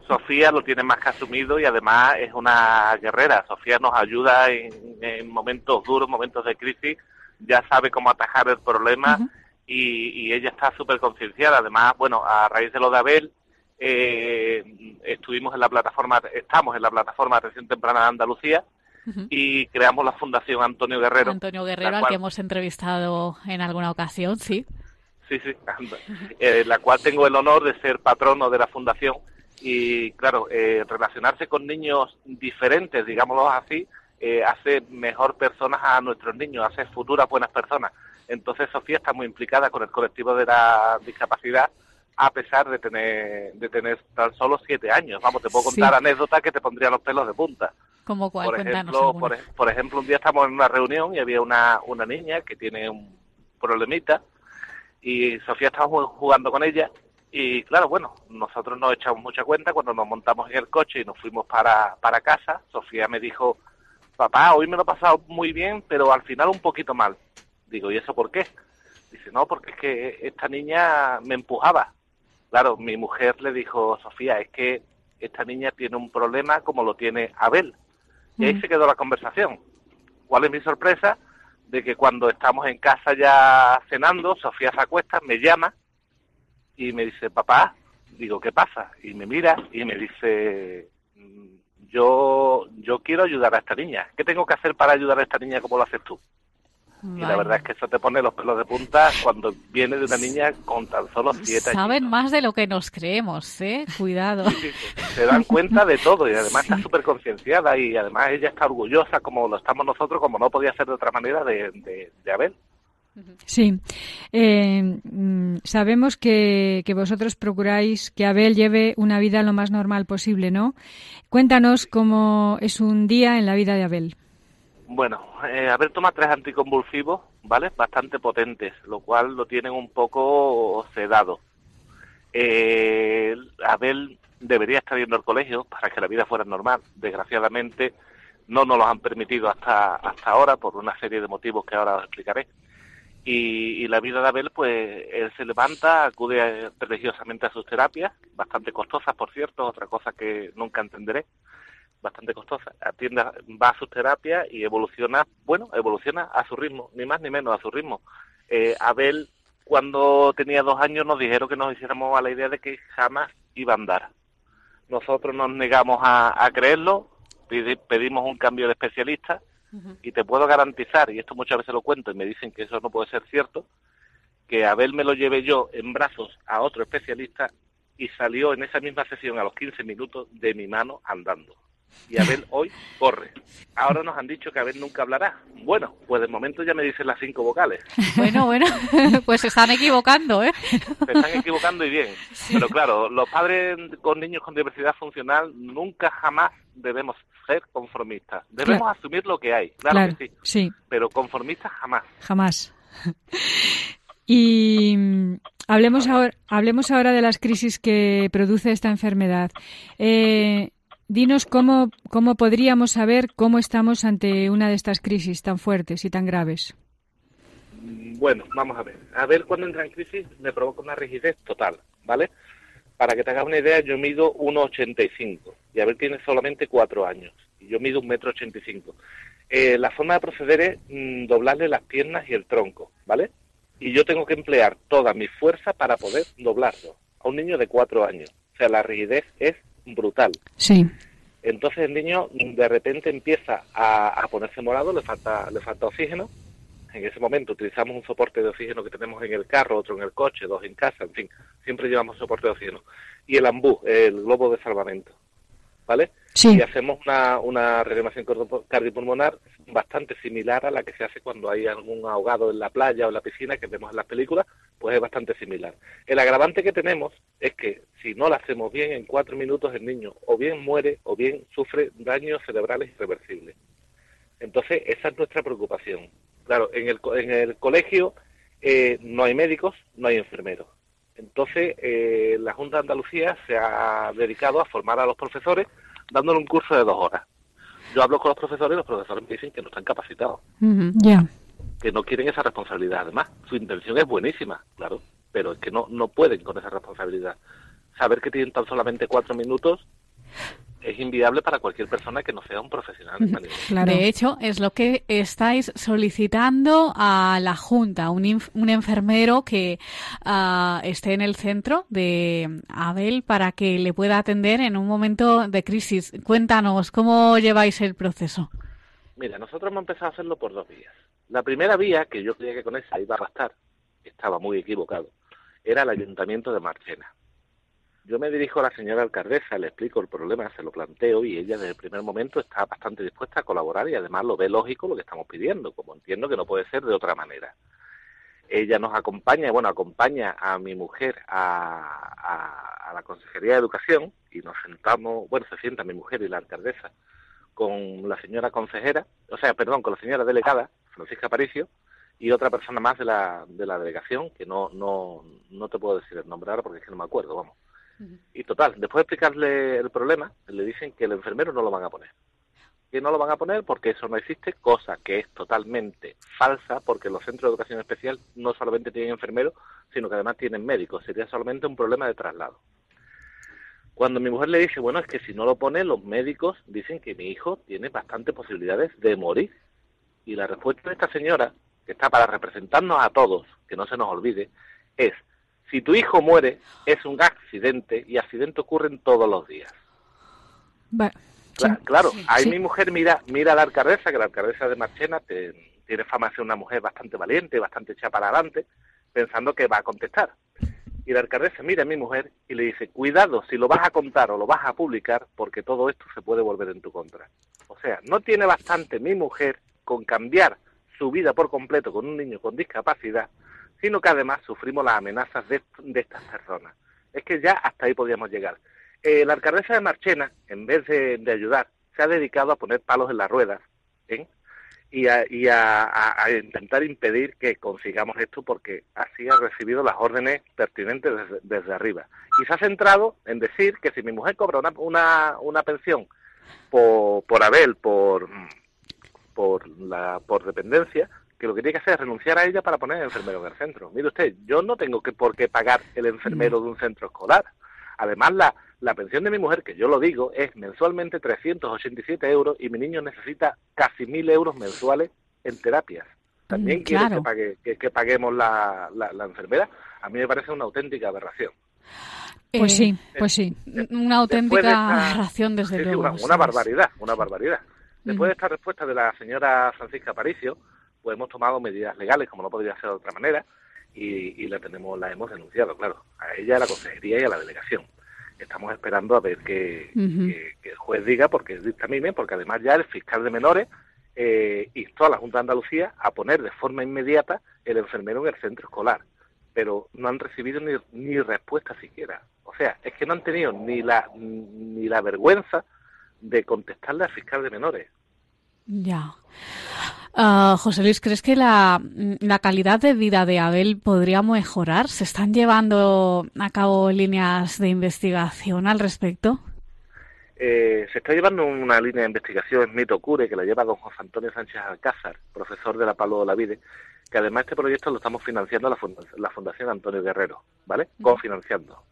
Sofía lo tiene más que asumido y además es una guerrera. Sofía nos ayuda en, momentos duros, momentos de crisis, ya sabe cómo atajar el problema y, y ella está súper concienciada. Además, bueno, a raíz de lo de Abel, eh, estuvimos en la plataforma, estamos en la plataforma Atención Temprana de Andalucía y creamos la Fundación Antonio Guerrero. Antonio Guerrero, al que hemos entrevistado en alguna ocasión, sí. Sí, sí, eh, la cual tengo el honor de ser patrono de la fundación y, claro, eh, relacionarse con niños diferentes, digámoslo así, eh, hace mejor personas a nuestros niños, hace futuras buenas personas. Entonces Sofía está muy implicada con el colectivo de la discapacidad a pesar de tener, de tener tan solo siete años. Vamos, te puedo contar anécdotas que te pondrían los pelos de punta. ¿Como cuál? Por ejemplo, por, ejemplo, un día estamos en una reunión y había una, una niña que tiene un problemita y Sofía estaba jugando con ella y claro, bueno, nosotros nos echamos mucha cuenta cuando nos montamos en el coche y nos fuimos para, para casa. Sofía me dijo, papá, hoy me lo he pasado muy bien, pero al final un poquito mal. Digo, ¿y eso por qué? Dice, no, porque es que esta niña me empujaba. Claro, mi mujer le dijo, Sofía, es que esta niña tiene un problema como lo tiene Abel. Y ahí mm. se quedó la conversación. ¿Cuál es mi sorpresa? De que cuando estamos en casa ya cenando, Sofía se acuesta, me llama y me dice, papá, digo, ¿qué pasa? Y me mira y me dice, mm, yo, yo quiero ayudar a esta niña. ¿Qué tengo que hacer para ayudar a esta niña como lo haces tú? Y la verdad es que eso te pone los pelos de punta cuando viene de una niña con tan solo siete años. Saben más de lo que nos creemos, ¿eh? Cuidado. se dan cuenta de todo y además está súper concienciada y además ella está orgullosa como lo estamos nosotros, como no podía ser de otra manera, de, de, Abel. Sí, eh, mm, sabemos que, que, vosotros procuráis que Abel lleve una vida lo más normal posible, ¿no? Cuéntanos cómo es un día en la vida de Abel. Bueno, eh, toma tres anticonvulsivos, ¿vale? Bastante potentes, lo cual lo tienen un poco sedado. Eh, Abel debería estar yendo al colegio para que la vida fuera normal. Desgraciadamente no nos lo han permitido hasta, hasta ahora por una serie de motivos que ahora os explicaré. Y, y, la vida de Abel, pues él se levanta, acude religiosamente a sus terapias, bastante costosas, por cierto, otra cosa que nunca entenderé bastante costosa. Atiende, va a sus terapias y evoluciona, bueno, evoluciona a su ritmo, ni más ni menos a su ritmo. Eh, Abel, cuando tenía dos años, nos dijeron que nos hiciéramos a la idea de que jamás iba a andar. Nosotros nos negamos a, creerlo, pedimos un cambio de especialista y te puedo garantizar, y esto muchas veces lo cuento y me dicen que eso no puede ser cierto, que Abel me lo llevé yo en brazos a otro especialista y salió en esa misma sesión a los 15 minutos de mi mano andando y Abel hoy corre. Ahora nos han dicho que Abel nunca hablará. Bueno, pues de momento ya me dicen las cinco vocales. Bueno, bueno, pues se están equivocando, ¿eh? Se están equivocando y bien. Pero claro, los padres con niños con diversidad funcional nunca jamás debemos ser conformistas. Debemos asumir lo que hay, claro, que sí. sí. Pero conformistas jamás. Jamás. Y mm, hablemos ahora, hablemos ahora de las crisis que produce esta enfermedad. Eh, Dinos cómo, cómo podríamos saber cómo estamos ante una de estas crisis tan fuertes y tan graves. Bueno, vamos a ver. A ver, cuando entra en crisis me provoca una rigidez total, ¿vale? Para que te hagas una idea, yo mido 1,85 y a ver tiene solamente 4 años. Y yo mido 1,85 m. Eh, la forma de proceder es mm, doblarle las piernas y el tronco, ¿vale? Y yo tengo que emplear toda mi fuerza para poder doblarlo a un niño de 4 años. O sea, la rigidez es brutal. Sí. Entonces el niño de repente empieza a, ponerse morado, le falta, le falta oxígeno. En ese momento utilizamos un soporte de oxígeno que tenemos en el carro, otro en el coche, dos en casa, en fin, siempre llevamos soporte de oxígeno. Y el ambú, el globo de salvamento. ¿Vale? Sí. Y hacemos una, una reanimación cardiopulmonar bastante similar a la que se hace cuando hay algún ahogado en la playa o en la piscina que vemos en las películas, pues es bastante similar. El agravante que tenemos es que si no lo hacemos bien en cuatro minutos el niño o bien muere o bien sufre daños cerebrales irreversibles. Entonces esa es nuestra preocupación. Claro, en el, en el colegio eh, no hay médicos, no hay enfermeros. Entonces, eh, la Junta de Andalucía se ha dedicado a formar a los profesores dándole un curso de dos horas. Yo hablo con los profesores y los profesores me dicen que no están capacitados. Ya. Que no quieren esa responsabilidad. Además, su intención es buenísima, claro, pero es que no, no pueden con esa responsabilidad. Saber que tienen tan solamente cuatro minutos es inviable para cualquier persona que no sea un profesional. De hecho, es lo que estáis solicitando a la Junta, un, un enfermero que ah, esté en el centro de Abel para que le pueda atender en un momento de crisis. Cuéntanos, ¿cómo lleváis el proceso? Mira, nosotros hemos empezado a hacerlo por dos vías. La primera vía, que yo creía que con esa iba a bastar, estaba muy equivocado, era el Ayuntamiento de Marchena yo me dirijo a la señora alcaldesa, le explico el problema, se lo planteo y ella desde el primer momento está bastante dispuesta a colaborar y además lo ve lógico lo que estamos pidiendo, como entiendo que no puede ser de otra manera. Ella nos acompaña, bueno, acompaña a mi mujer a, la Consejería de Educación y nos sentamos, bueno, se sienta mi mujer y la alcaldesa con la señora consejera, o sea, perdón, con la señora delegada, Francisca Aparicio, y otra persona más de la, de la delegación, que no, no, no te puedo decir el nombre ahora porque es que no me acuerdo, vamos. Y total, después de explicarle el problema, le dicen que el enfermero no lo van a poner. Que no lo van a poner porque eso no existe, cosa que es totalmente falsa, porque los centros de educación especial no solamente tienen enfermeros, sino que además tienen médicos. Sería solamente un problema de traslado. Cuando mi mujer le dice, bueno, es que si no lo pone, los médicos dicen que mi hijo tiene bastantes posibilidades de morir. Y la respuesta de esta señora, que está para representarnos a todos, que no se nos olvide, es, si tu hijo muere, es un accidente y accidentes ocurren todos los días. claro, ahí mi mujer mira, mira a la alcaldesa, que la alcaldesa de Marchena tiene fama de ser una mujer bastante valiente, bastante hecha para adelante, pensando que va a contestar. Y la alcaldesa mira a mi mujer y le dice, cuidado si lo vas a contar o lo vas a publicar, porque todo esto se puede volver en tu contra. O sea, no tiene bastante mi mujer con cambiar su vida por completo con un niño con discapacidad sino que además sufrimos las amenazas de, estas personas. Es que ya hasta ahí podíamos llegar. Eh, la alcaldesa de Marchena, en vez de, ayudar, se ha dedicado a poner palos en las ruedas ¿eh? y, a, intentar impedir que consigamos esto porque así ha recibido las órdenes pertinentes desde, arriba. Y se ha centrado en decir que si mi mujer cobra una, una, pensión por, por Abel, por, por, la, por dependencia, que lo que tiene que hacer es renunciar a ella para poner el enfermero en el centro. Mire usted, yo no tengo que por qué pagar el enfermero de un centro escolar. Además, la, la pensión de mi mujer, que yo lo digo, es mensualmente 387 euros y mi niño necesita casi 1.000 euros mensuales en terapias. También mm, quiere que, pague, que, paguemos la, la, enfermera. A mí me parece una auténtica aberración. Pues sí, pues sí. Una auténtica aberración, desde luego. una, barbaridad, una barbaridad. Después de esta respuesta de la señora Francisca Aparicio, pues hemos tomado medidas legales, como no podría ser de otra manera, y, la tenemos la hemos denunciado, claro, a ella, a la consejería y a la delegación. Estamos esperando a ver que, el juez diga, porque dictamine, porque además ya el fiscal de menores eh, instó a la Junta de Andalucía a poner de forma inmediata el enfermero en el centro escolar, pero no han recibido ni, ni respuesta siquiera. O sea, es que no han tenido ni la, ni la vergüenza de contestarle al fiscal de menores. Ya. Ah, José Luis, ¿crees que la, calidad de vida de Abel podría mejorar? ¿Se están llevando a cabo líneas de investigación al respecto? Eh, se está llevando una línea de investigación, Mito Cure, que la lleva don José Antonio Sánchez Alcázar, profesor de la Palo de la Vide, que además este proyecto lo estamos financiando la, la Fundación Antonio Guerrero, ¿vale? Cofinanciando.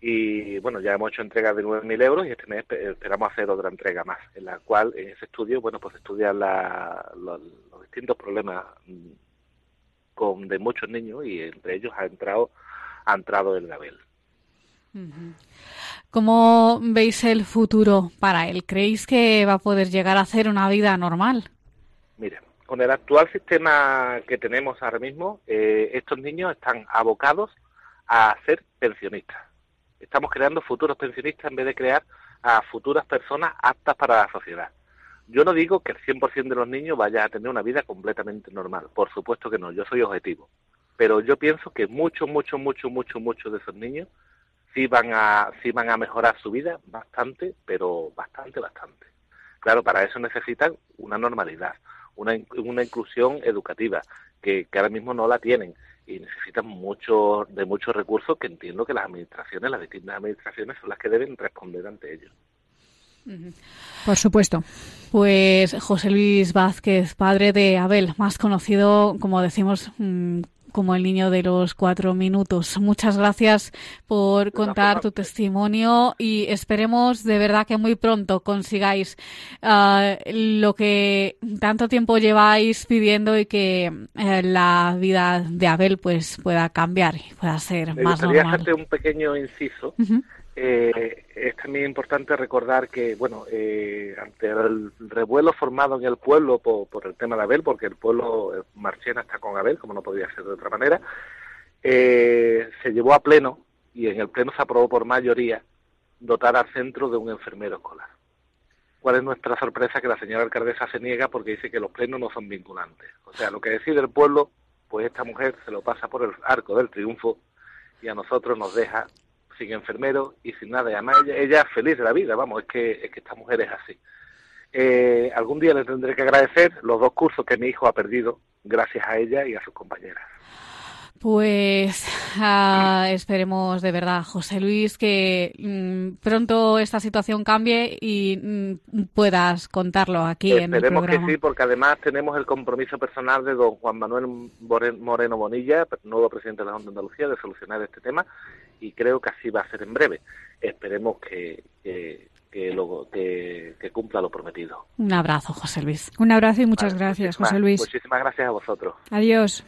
Y bueno, ya hemos hecho entregas de 9.000 euros y este mes esperamos hacer otra entrega más, en la cual en ese estudio, bueno, pues estudian los, distintos problemas mm, con, de muchos niños y entre ellos ha entrado, ha entrado el Gabel. ¿Cómo veis el futuro para él? ¿Creéis que va a poder llegar a hacer una vida normal? Mire, con el actual sistema que tenemos ahora mismo, eh, estos niños están abocados a ser pensionistas estamos creando futuros pensionistas en vez de crear a futuras personas aptas para la sociedad. Yo no digo que el 100% de los niños vaya a tener una vida completamente normal, por supuesto que no, yo soy objetivo, pero yo pienso que muchos, muchos, muchos, muchos, muchos de esos niños sí van a sí van a mejorar su vida bastante, pero bastante, bastante. Claro, para eso necesitan una normalidad, una, una inclusión educativa, que, que ahora mismo no la tienen y necesitan mucho, de muchos recursos que entiendo que las administraciones, las distintas administraciones son las que deben responder ante ellos. Por supuesto. Pues José Luis Vázquez, padre de Abel, más conocido, como decimos, mm, como el niño de los cuatro minutos. Muchas gracias por contar tu testimonio y esperemos de verdad que muy pronto consigáis ah, lo que tanto tiempo lleváis pidiendo y que eh, la vida de Abel pues pueda cambiar y pueda ser Me más normal. un pequeño inciso. Eh, es también importante recordar que, bueno, eh, ante el revuelo formado en el pueblo por, el tema de Abel, porque el pueblo eh, Marchena está con Abel, como no podía ser de otra manera, eh, se llevó a pleno y en el pleno se aprobó por mayoría dotar al centro de un enfermero escolar. ¿Cuál es nuestra sorpresa? Que la señora alcaldesa se niega porque dice que los plenos no son vinculantes. O sea, lo que decide el pueblo, pues esta mujer se lo pasa por el arco del triunfo y a nosotros nos deja sin enfermero y sin nada. Y además ella, feliz de la vida, vamos, es que, es que esta mujer es así. Eh, algún día le tendré que agradecer los dos cursos que mi hijo ha perdido gracias a ella y a sus compañeras. Pues ah, esperemos de verdad, José Luis, que mm, pronto esta situación cambie y mm, puedas contarlo aquí en el Esperemos que programa. sí, porque además tenemos el compromiso personal de don Juan Manuel More- Moreno Bonilla, nuevo presidente de la Junta de Andalucía, de solucionar este tema y creo que así va a ser en breve. Esperemos que, que, que, lo- que, que cumpla lo prometido. Un abrazo, José Luis. Un abrazo y muchas gracias, José Luis. Muchísimas gracias a vosotros. Adiós.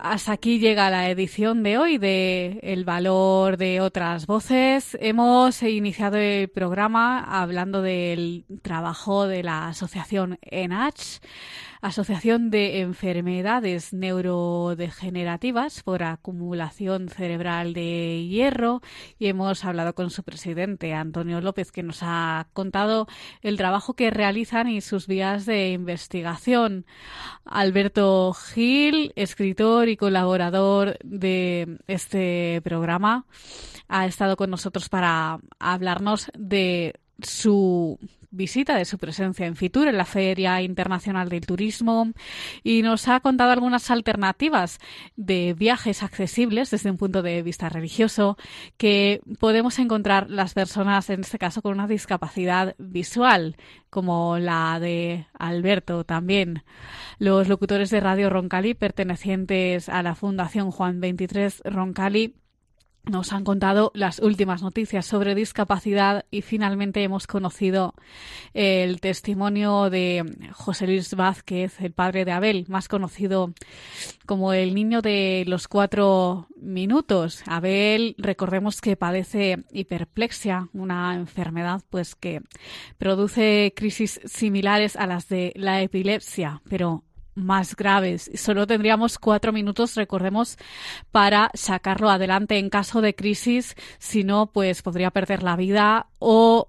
Hasta aquí llega la edición de hoy de El valor de otras voces. Hemos iniciado el programa hablando del trabajo de la asociación ENACH, Asociación de Enfermedades Neurodegenerativas por Acumulación Cerebral de Hierro, y hemos hablado con su presidente, Antonio López, que nos ha contado el trabajo que realizan y sus vías de investigación. Alberto Gil, escritor y colaborador de este programa, ha estado con nosotros para hablarnos de su visita, de su presencia en Fitur, en la Feria Internacional del Turismo, y nos ha contado algunas alternativas de viajes accesibles desde un punto de vista religioso que podemos encontrar las personas, en este caso, con una discapacidad visual, como la de Alberto también. Los locutores de Radio Roncali, pertenecientes a la Fundación Juan 23 Roncali, nos han contado las últimas noticias sobre discapacidad y finalmente hemos conocido el testimonio de José Luis Vázquez, el padre de Abel, más conocido como el niño de los cuatro minutos. Abel, recordemos que padece hiperplexia, una enfermedad pues que produce crisis similares a las de la epilepsia, pero más graves. Solo tendríamos cuatro minutos, recordemos, para sacarlo adelante en caso de crisis. Si no, pues podría perder la vida o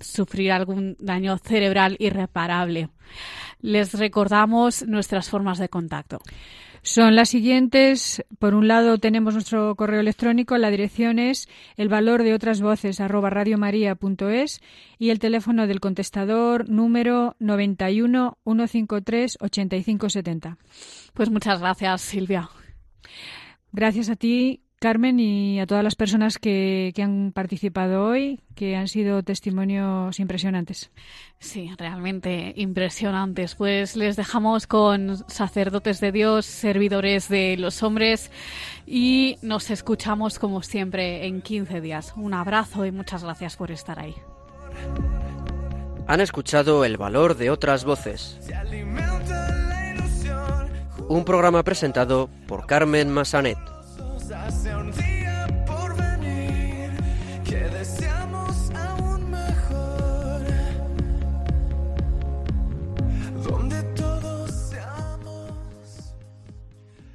sufrir algún daño cerebral irreparable. Les recordamos nuestras formas de contacto. Son las siguientes. Por un lado tenemos nuestro correo electrónico, la dirección es el valor de otras voces arroba radiomaria.es y el teléfono del contestador número 91 153 8570. Pues muchas gracias, Silvia. Gracias a ti, Carmen, y a todas las personas que, que han participado hoy, que han sido testimonios impresionantes. Sí, realmente impresionantes. Pues les dejamos con sacerdotes de Dios, servidores de los hombres y nos escuchamos como siempre en 15 días. Un abrazo y muchas gracias por estar ahí. Han escuchado El valor de otras voces. Un programa presentado por Carmen Massanet. Hacia un día